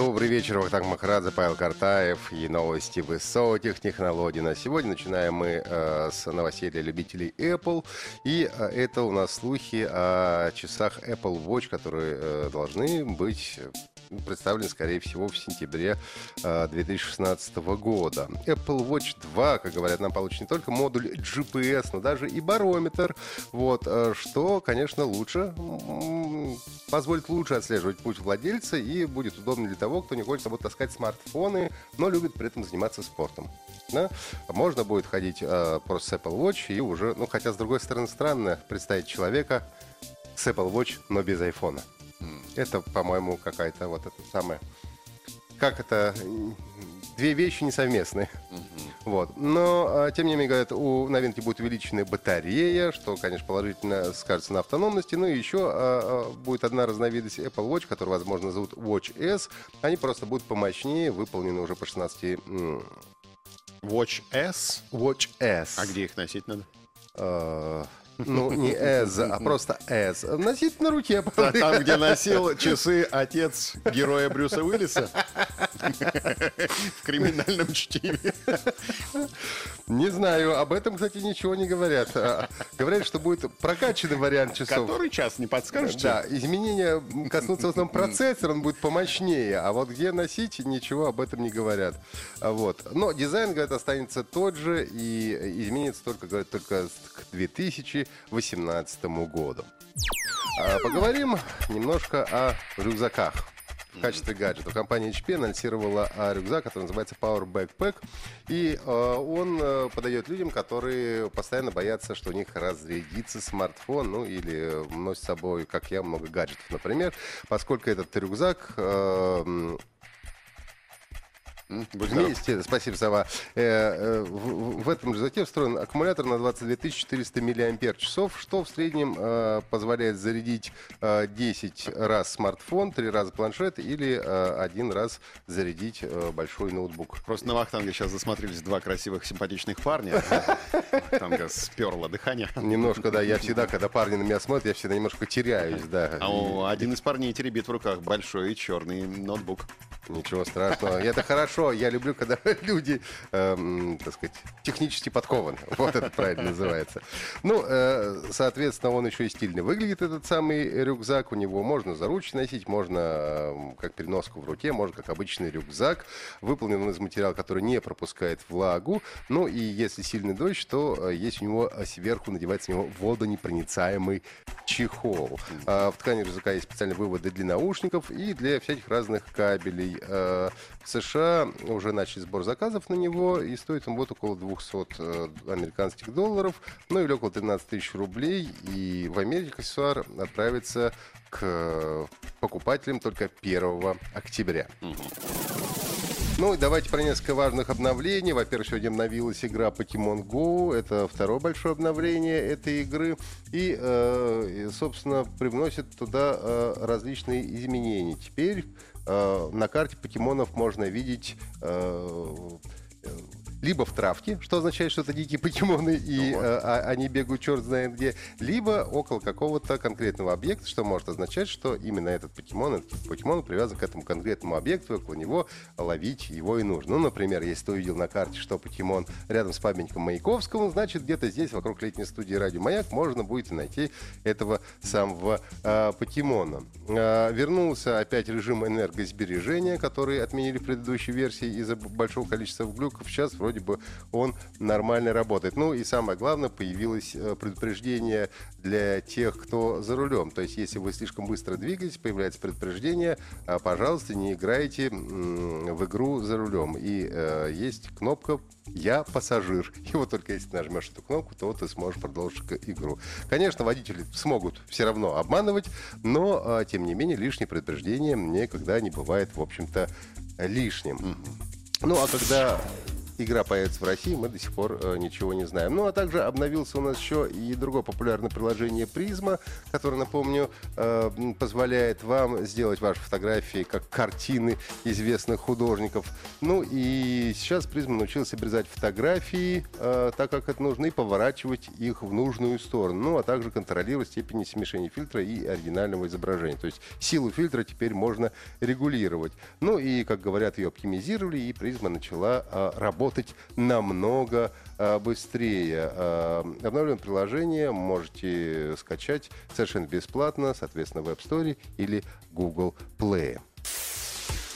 Добрый вечер, Вахтанг Махарадзе, Павел Картаев и новости высоких технологий. На сегодня начинаем мы э, с новостей для любителей Apple. И э, это у нас слухи о часах Apple Watch, которые э, должны быть представлены, скорее всего, в сентябре э, 2016 года. Apple Watch 2, как говорят, нам получит не только модуль GPS, но даже и барометр, вот, э, что, конечно, лучше, позволит лучше отслеживать путь владельца и будет удобно для того, кто не хочет с собой таскать смартфоны, но любит при этом заниматься спортом. Да? Можно будет ходить э, просто с Apple Watch и уже, ну, хотя, с другой стороны, странно представить человека с Apple Watch, но без айфона. Это, по-моему, какая-то вот это самое... Как это? Две вещи несовместные. Вот. Но, а, тем не менее, говорят, у новинки будет увеличенная батарея, что, конечно, положительно скажется на автономности. Ну и еще а, а, будет одна разновидность Apple Watch, которую, возможно, зовут Watch S. Они просто будут помощнее, выполнены уже по 16... м, Watch S. Watch S. А где их носить надо? Ну, не S, а просто S. Носить на руке. А Там, где носил часы отец героя Брюса Уиллиса в криминальном чтиве. Не знаю, об этом, кстати, ничего не говорят. А, Говорят, что будет прокачанный вариант часов. Который час, не подскажете? Да, изменения коснутся в основном процессора, он будет помощнее, а вот где носить, ничего об этом не говорят. А Вот. Но дизайн, говорят, останется тот же и изменится только, говорят, только к 2018 году. А, Поговорим немножко о рюкзаках. В качестве гаджета компания HP анонсировала а, рюкзак, который называется Power Backpack. И э, он э, подойдет людям, которые постоянно боятся, что у них разрядится смартфон, ну или носит с собой, как я, много гаджетов, например. Поскольку этот рюкзак э, будь. Вместе, спасибо, Сова. Э, э, в, в этом рюкзаке встроен аккумулятор на 22 400 мАч, что в среднем э, позволяет зарядить э, 10 раз смартфон, 3 раза планшет или э, один раз зарядить э, большой ноутбук. Просто на Вахтанге сейчас засмотрелись два красивых, симпатичных парня. Вахтанга сперло дыхание. Немножко, да, я всегда, когда парни на меня смотрят, я всегда немножко теряюсь, да. А один из парней теребит в руках большой черный ноутбук. Ничего страшного. Это хорошо. Я люблю, когда люди, эм, так сказать, технически подкованы. Вот это правильно называется. Ну, э, соответственно, он еще и стильно выглядит, этот самый рюкзак. У него можно за ручки носить, можно эм, как переноску в руке, можно как обычный рюкзак. Выполнен он из материала, который не пропускает влагу. Ну, и если сильный дождь, то э, есть у него э, сверху надевается на него водонепроницаемый чехол. А, В ткани рюкзака есть специальные выводы для наушников и для всяких разных кабелей. А, В США уже начали сбор заказов на него, и стоит он вот около 200 э, американских долларов, ну или около 13 тысяч рублей. И в Америке аксессуар отправится к э, покупателям только 1 октября. Ну и давайте про несколько важных обновлений. Во-первых, сегодня обновилась игра Pokemon Go. Это второе большое обновление этой игры. И, э, собственно, привносит туда э, различные изменения. Теперь э, на карте покемонов можно видеть э, э, либо в травке, что означает, что это дикие покемоны, и Вот. э, а- они бегают черт знает где, либо около какого-то конкретного объекта, что может означать, что именно этот покемон, этот покемон привязан к этому конкретному объекту, около него ловить его и нужно. Ну, например, если ты увидел на карте, что покемон рядом с памятником Маяковского, значит, где-то здесь, вокруг летней студии «Радио Маяк», можно будет и найти этого самого э, покемона. Э, вернулся опять режим энергосбережения, который отменили в предыдущей версии из-за большого количества глюков. Сейчас вроде бы он нормально работает. Ну и самое главное, появилось э, предупреждение для тех, кто за рулем. То есть, если вы слишком быстро двигаетесь, появляется предупреждение, а, пожалуйста, не играйте в игру за рулем. И э, есть кнопка «Я пассажир». И вот только если нажмешь эту кнопку, то ты сможешь продолжить игру. Конечно, водители смогут все равно обманывать, но, а, тем не менее, лишнее предупреждение никогда не бывает, в общем-то, лишним. Ну, а когда игра появится в России, мы до сих пор э, ничего не знаем. Ну, а также обновился у нас еще и другое популярное приложение Призма, которое, напомню, э, позволяет вам сделать ваши фотографии как картины известных художников. Ну, и сейчас Призма научился обрезать фотографии э, так, как это нужно, и поворачивать их в нужную сторону. Ну, а также контролировать степень смешения фильтра и оригинального изображения. То есть силу фильтра теперь можно регулировать. Ну, и, как говорят, ее оптимизировали, и Призма начала э, работать работать намного а, быстрее. А, обновленное приложение можете скачать совершенно бесплатно, соответственно, в App Store или Google Play.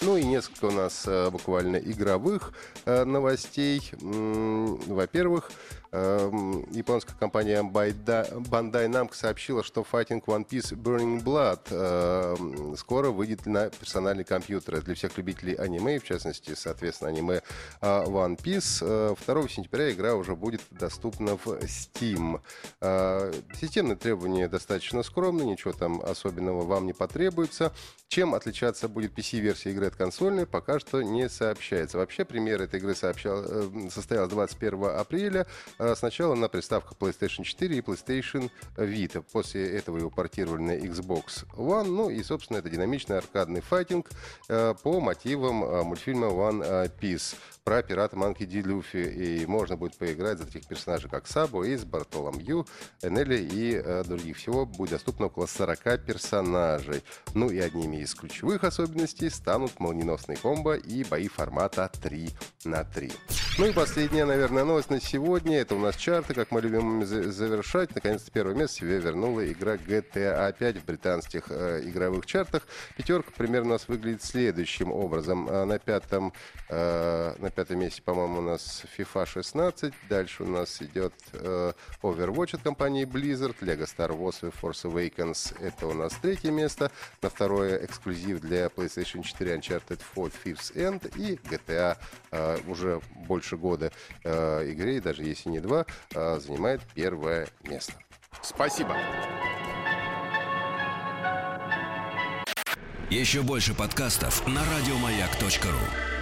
Ну и несколько у нас а, буквально игровых новостей. Во-первых, японская компания Bandai Namco сообщила, что Fighting One Piece Burning Blood эм, скоро выйдет на персональный компьютер. Для всех любителей аниме, в частности, соответственно, аниме э, One Piece. 2 э, сентября игра уже будет доступна в Steam. Э, системные требования достаточно скромные, ничего там особенного вам не потребуется. Чем отличаться будет PC-версия игры от консольной, пока что не сообщается. Вообще, премьера этой игры сообщал, состоялась 21 апреля. А сначала на приставках PlayStation 4 и PlayStation Vita. После этого его портировали на Xbox One. Ну и, собственно, это динамичный аркадный файтинг э, по мотивам э, мультфильма One Piece про пирата Манки Ди Люфи. И можно будет поиграть за таких персонажей, как Сабо, Эйс, Бартоломью, Энели и других. Всего будет доступно около 40 персонажей. Ну и одними из ключевых особенностей станут молниеносные комбо и бои формата 3 на 3. Ну и последняя, наверное, новость на сегодня. Это у нас чарты, как мы любим завершать. Наконец-то первое место себе вернула игра GTA 5 в британских э, игровых чартах. Пятерка примерно у нас выглядит следующим образом. А на пятом, э, на пятом месте, по-моему, у нас FIFA 16. Дальше у нас идет э, Overwatch от компании Blizzard, Lego Star Wars и Force Awakens. Это у нас третье место. На второе эксклюзив для PlayStation 4 Uncharted 4 Fifth End и GTA э, уже больше года э, игре, даже если не два, э, занимает первое место. Спасибо. Еще больше подкастов на радиомаяк.ру